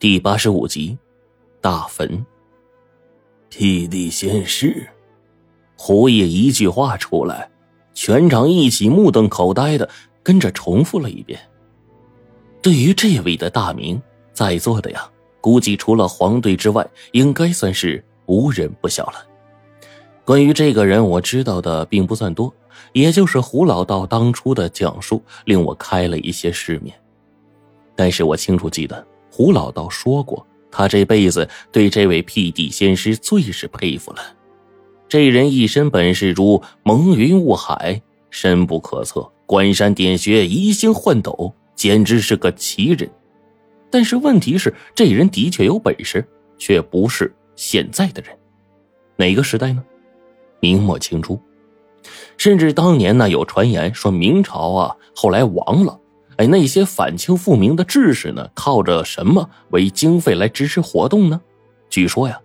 第八十五集，大坟。辟地仙师，胡爷一句话出来，全场一起目瞪口呆的跟着重复了一遍。对于这位的大名，在座的呀，估计除了黄队之外，应该算是无人不晓了。关于这个人，我知道的并不算多，也就是胡老道当初的讲述令我开了一些世面，但是我清楚记得。胡老道说过，他这辈子对这位辟地仙师最是佩服了。这人一身本事如蒙云雾海，深不可测，观山点穴，移星换斗，简直是个奇人。但是问题是，这人的确有本事，却不是现在的人。哪个时代呢？明末清初，甚至当年呢有传言说明朝啊后来亡了。哎，那些反清复明的志士呢，靠着什么为经费来支持活动呢？据说呀，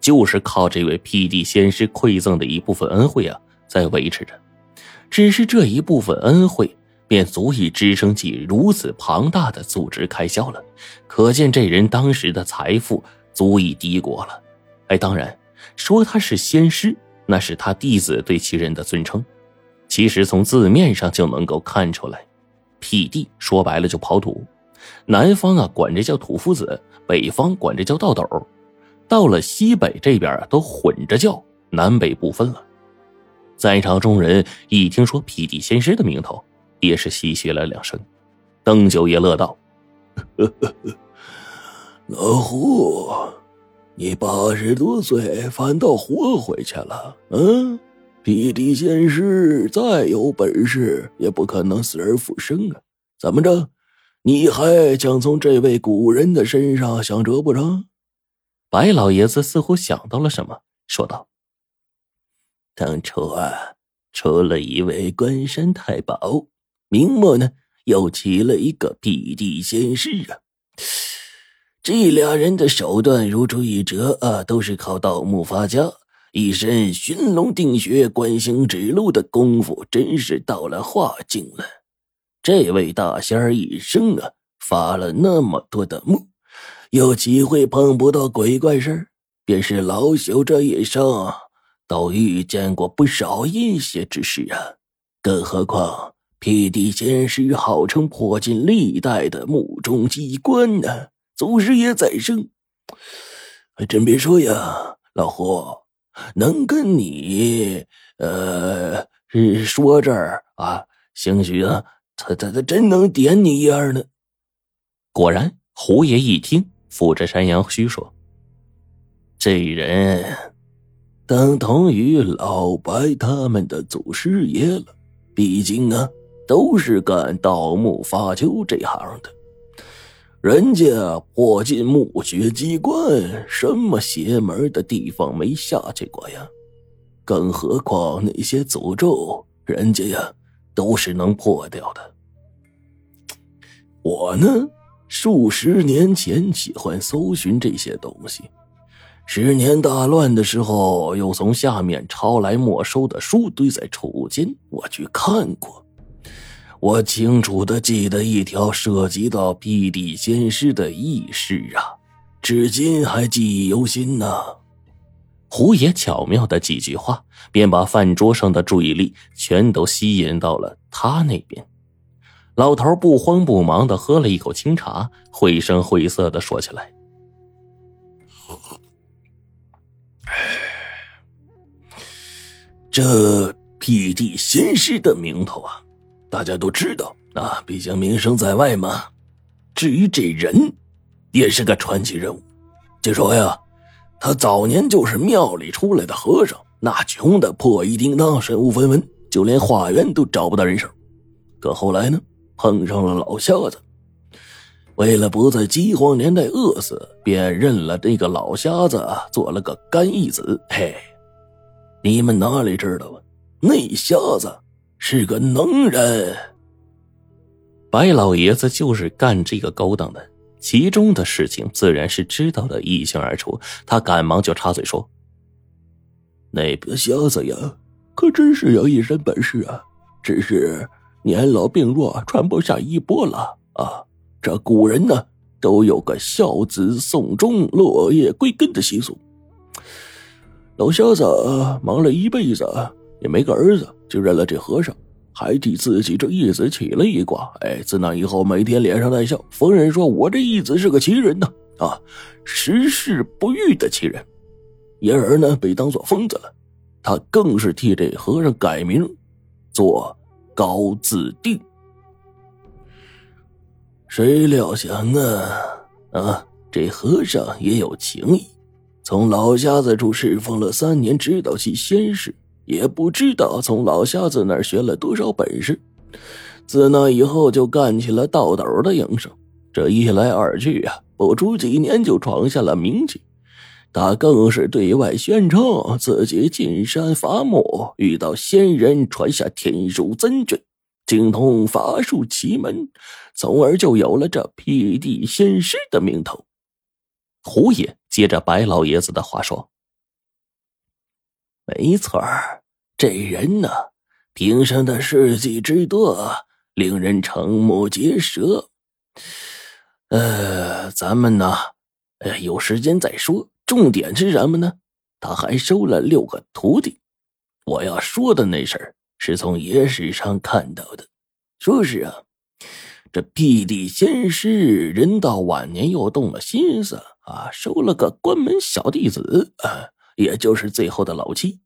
就是靠这位辟地仙师馈赠的一部分恩惠啊，在维持着。只是这一部分恩惠，便足以支撑起如此庞大的组织开销了。可见这人当时的财富足以敌国了。哎，当然，说他是仙师，那是他弟子对其人的尊称。其实从字面上就能够看出来。辟地说白了就刨土，南方啊管这叫土夫子，北方管这叫道斗，到了西北这边都混着叫，南北不分了。在场众人一听说辟地仙师的名头，也是嘻嘻了两声。邓九爷乐道：“老胡，你八十多岁反倒活回去了，嗯？”辟地仙师再有本事，也不可能死而复生啊！怎么着，你还想从这位古人的身上想辙不成？白老爷子似乎想到了什么，说道：“当初啊，出了一位关山太保，明末呢又起了一个辟地仙师啊。这俩人的手段如出一辙啊，都是靠盗墓发家。”一身寻龙定穴、观星指路的功夫，真是到了化境了。这位大仙儿一生啊，发了那么多的梦，有机会碰不到鬼怪事儿，便是老朽这一生都遇见过不少阴邪之事啊。更何况辟地仙师号称破尽历代的墓中机关呢，祖师爷再生，还真别说呀，老胡。能跟你，呃，说这儿啊，兴许啊，他他他真能点你一二呢。果然，胡爷一听，抚着山羊须说：“这人，等同于老白他们的祖师爷了。毕竟啊，都是干盗墓发丘这行的。”人家破进墓穴机关，什么邪门的地方没下去过呀？更何况那些诅咒，人家呀都是能破掉的。我呢，数十年前喜欢搜寻这些东西，十年大乱的时候，又从下面抄来没收的书堆在储物间，我去看过。我清楚的记得一条涉及到辟地仙师的轶事啊，至今还记忆犹新呢。胡爷巧妙的几句话，便把饭桌上的注意力全都吸引到了他那边。老头不慌不忙的喝了一口清茶，绘声绘色的说起来：“这辟地仙师的名头啊。”大家都知道啊，毕竟名声在外嘛。至于这人，也是个传奇人物。据说呀，他早年就是庙里出来的和尚，那穷的破衣叮当，身无分文，就连化缘都找不到人手。可后来呢，碰上了老瞎子，为了不在饥荒年代饿死，便认了这个老瞎子，做了个干义子。嘿，你们哪里知道啊？那瞎子。是个能人，白老爷子就是干这个勾当的，其中的事情自然是知道的一清二楚。他赶忙就插嘴说：“那个瞎子呀，可真是有一身本事啊，只是年老病弱，传不下衣钵了啊。这古人呢，都有个孝子送终、落叶归根的习俗。老瞎子忙了一辈子，也没个儿子，就认了这和尚，还替自己这义子起了一卦。哎，自那以后，每天脸上带笑，逢人说我这义子是个奇人呐，啊，十世不遇的奇人。因而呢，被当做疯子了。他更是替这和尚改名，做高自定。谁料想啊啊，这和尚也有情义，从老瞎子处侍奉了三年，知道其仙事，也不知道从老瞎子那儿学了多少本事。自那以后，就干起了倒斗的营生。这一来二去啊，不出几年就闯下了名气。他更是对外宣称自己进山伐木，遇到仙人，传下天书真诀，精通法术奇门，从而就有了这辟地仙师的名头。胡爷接着白老爷子的话说：“没错儿，这人呢，平生的事迹之多，令人瞠目结舌。呃，咱们呢，呃，有时间再说。”重点是什么呢？他还收了六个徒弟。我要说的那事儿是从野史上看到的，说是啊，这辟地仙师人到晚年又动了心思啊，收了个关门小弟子啊，也就是最后的老七。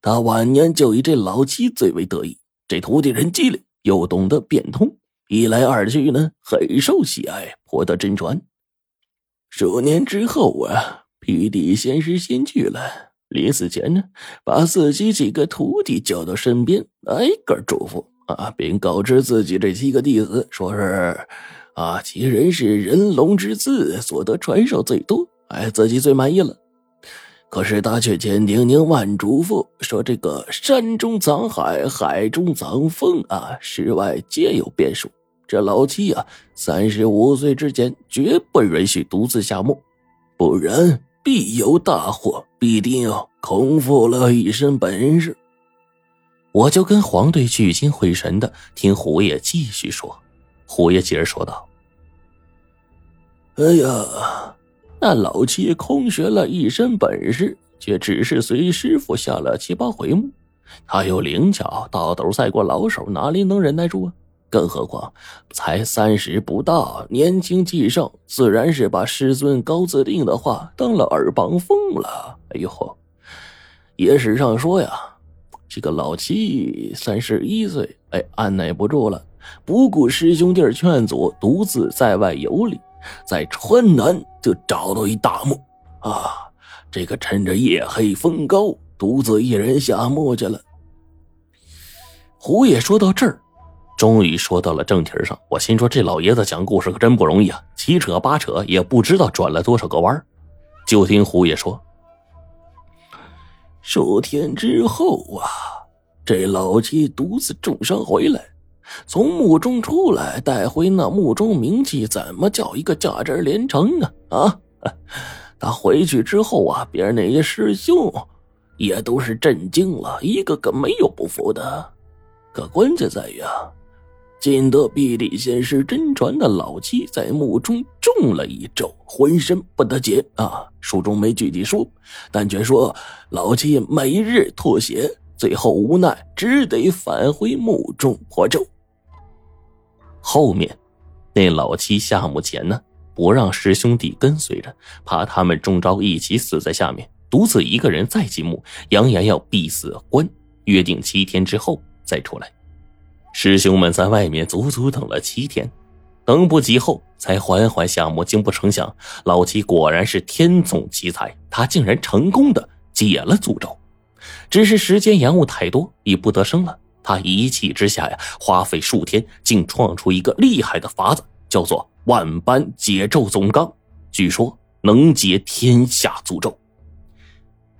他晚年就以这老七最为得意。这徒弟人机灵，又懂得变通，一来二去呢，很受喜爱，颇得真传。数年之后啊。辟地仙师先去了，临死前呢，把自己几个徒弟叫到身边，挨个嘱咐啊，并告知自己这七个弟子，说是啊，其人是人龙之子，所得传授最多，哎，自己最满意了。可是他却千叮咛万嘱咐，说这个山中藏海，海中藏风啊，世外皆有变数。这老七啊，三十五岁之前绝不允许独自下墓，不然。必有大祸，必定要空负了一身本事。我就跟黄队聚精会神的听胡爷继续说。胡爷接着说道：“哎呀，那老七空学了一身本事，却只是随师傅下了七八回墓。他有灵巧，倒斗赛过老手，哪里能忍耐住啊？”更何况才三十不到，年轻气盛，自然是把师尊高自定的话当了耳旁风了。哎呦，野史上说呀，这个老七三十一岁，哎，按耐不住了，不顾师兄弟劝阻，独自在外游历，在川南就找到一大墓啊。这个趁着夜黑风高，独自一人下墓去了。胡爷说到这儿。终于说到了正题上，我心说这老爷子讲故事可真不容易啊，七扯八扯也不知道转了多少个弯就听胡爷说，数天之后啊，这老七独自重伤回来，从墓中出来，带回那墓中冥器，怎么叫一个价值连城啊？啊！他回去之后啊，别人那些师兄也都是震惊了，一个个没有不服的。可关键在于啊。尽得辟地仙师真传的老七在墓中中了一咒，浑身不得解啊！书中没具体说，但却说老七每日吐血，最后无奈只得返回墓中破咒。后面，那老七下墓前呢，不让师兄弟跟随着，怕他们中招一起死在下面，独自一个人再进墓，扬言要必死关，约定七天之后再出来。师兄们在外面足足等了七天，等不及后才缓缓下墓。竟不成想，老七果然是天纵奇才，他竟然成功的解了诅咒。只是时间延误太多，已不得生了。他一气之下呀，花费数天，竟创出一个厉害的法子，叫做万般解咒总纲，据说能解天下诅咒。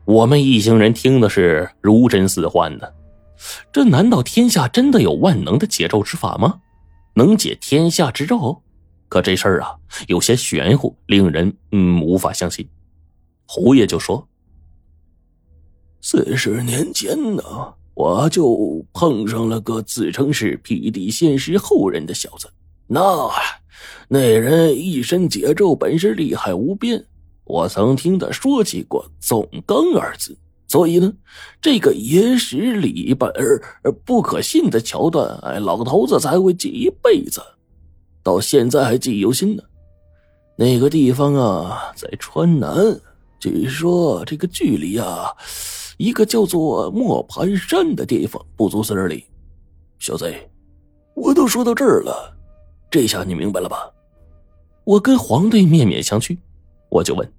我们一行人听的是如真似幻的。这难道天下真的有万能的解咒之法吗？能解天下之咒？可这事儿啊，有些玄乎，令人嗯无法相信。胡爷就说：“四十年前呢，我就碰上了个自称是辟地仙师后人的小子，那那人一身解咒本事厉害无边，我曾听他说起过‘总纲’二字，所以呢，这个野史里边不可信的桥段，哎，老头子才会记一辈子，到现在还记忆犹新呢。那个地方啊，在川南，据说这个距离啊，一个叫做磨盘山的地方不足四十里。小子，我都说到这儿了，这下你明白了吧？我跟黄队面面相觑，我就问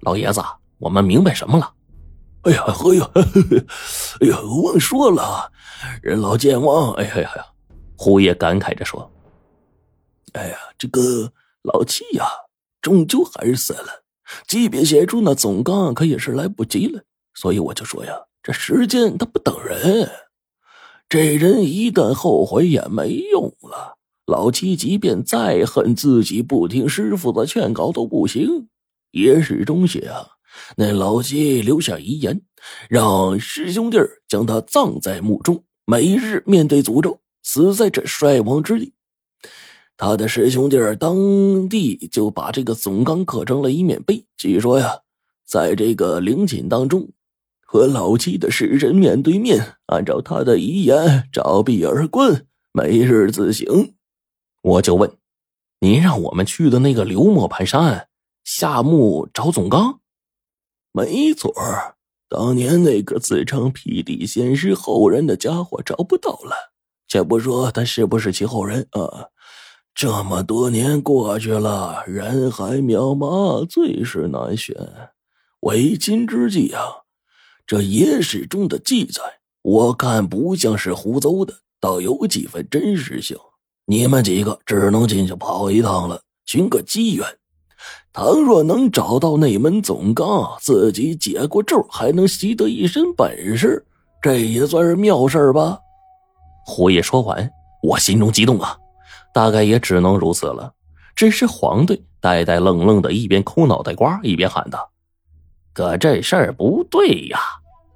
老爷子：“我们明白什么了？”哎呀，哎呀，哎呀，忘说了，人老健忘。哎呀呀呀！胡爷感慨着说：“哎呀，这个。”老七呀，终究还是死了。即便写出那总纲，可也是来不及了。所以我就说呀，这时间它不等人。这人一旦后悔也没用了。老七即便再恨自己不听师傅的劝告都不行。野史中写啊，那老七留下遗言，让师兄弟将他葬在墓中，每日面对诅咒，死在这衰亡之地。他的师兄弟当地就把这个总纲刻成了一面碑。据说呀，在这个陵寝当中，和老七的尸身面对面，按照他的遗言照壁而观，每日自省。我就问，您让我们去的那个刘磨盘山下墓找总纲？没错当年那个自称辟地仙师后人的家伙找不到了。且不说他是不是其后人啊。这么多年过去了，人海渺茫，最是难选。为今之计啊，这野史中的记载，我看不像是胡诌的，倒有几分真实性。你们几个只能进去跑一趟了，寻个机缘。倘若能找到那门总纲，自己解过咒，还能习得一身本事，这也算是妙事吧。胡爷说完，我心中激动啊。大概也只能如此了。只是黄队呆呆愣愣的，一边抠脑袋瓜，一边喊道：“可这事儿不对呀！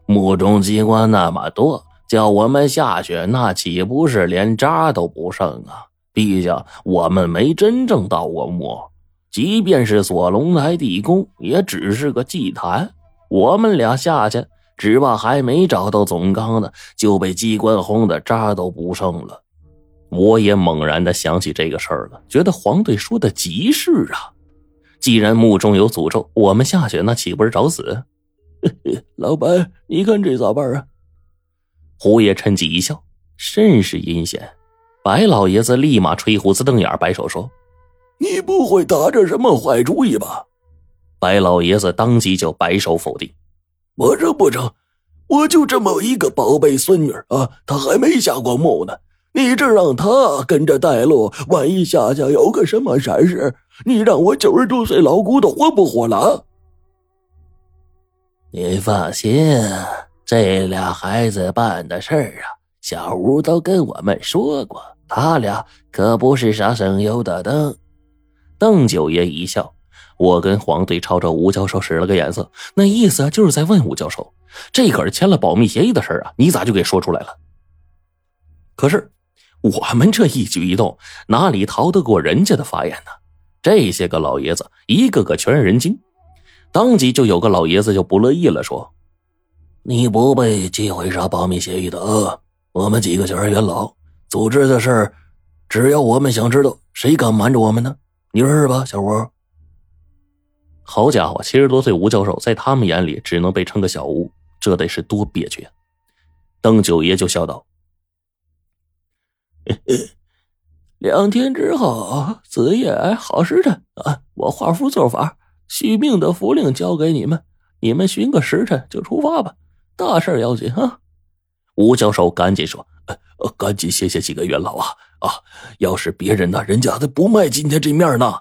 墓中机关那么多，叫我们下去，那岂不是连渣都不剩啊？毕竟我们没真正到过墓，即便是锁龙台地宫，也只是个祭坛。我们俩下去，只怕还没找到总纲呢，就被机关轰的渣都不剩了。”我也猛然的想起这个事儿了，觉得黄队说的极是啊。既然墓中有诅咒，我们下去那岂不是找死？老板，你看这咋办啊？胡爷趁机一笑，甚是阴险。白老爷子立马吹胡子瞪眼，摆手说：“你不会打着什么坏主意吧？”白老爷子当即就摆手否定：“我这不成，我就这么一个宝贝孙女啊，她还没下过墓呢。”你这让他跟着带路，万一下下有个什么闪失，你让我九十多岁老骨头活不活了？你放心，这俩孩子办的事儿啊，小吴都跟我们说过，他俩可不是啥省油的灯。邓九爷一笑，我跟黄队朝着吴教授使了个眼色，那意思就是在问吴教授，这可是签了保密协议的事儿啊，你咋就给说出来了？可是。我们这一举一动，哪里逃得过人家的法眼呢？这些个老爷子，一个个全是人精。当即就有个老爷子就不乐意了，说：“你不被忌讳啥保密协议的啊？我们几个小元老组织的事只要我们想知道，谁敢瞒着我们呢？你说是吧，小吴？”好家伙，七十多岁吴教授在他们眼里只能被称个小吴，这得是多憋屈啊！邓九爷就笑道。两天之后，子夜好时辰啊！我画符做法，续命的符令交给你们，你们寻个时辰就出发吧。大事要紧啊！吴教授赶紧说：“赶紧谢谢几个元老啊啊！要是别人呢，人家还不卖今天这面呢。”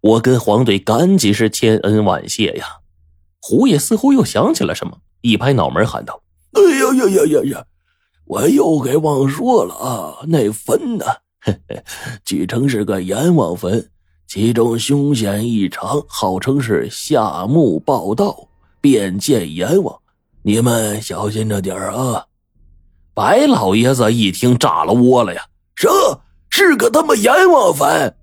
我跟黄队赶紧是千恩万谢呀。胡爷似乎又想起了什么，一拍脑门喊道：“哎呀呀呀呀呀！”我又给忘说了啊，那坟呢？据称是个阎王坟，其中凶险异常，号称是下墓报道，便见阎王。你们小心着点啊！白老爷子一听炸了窝了呀，什是个他妈阎王坟？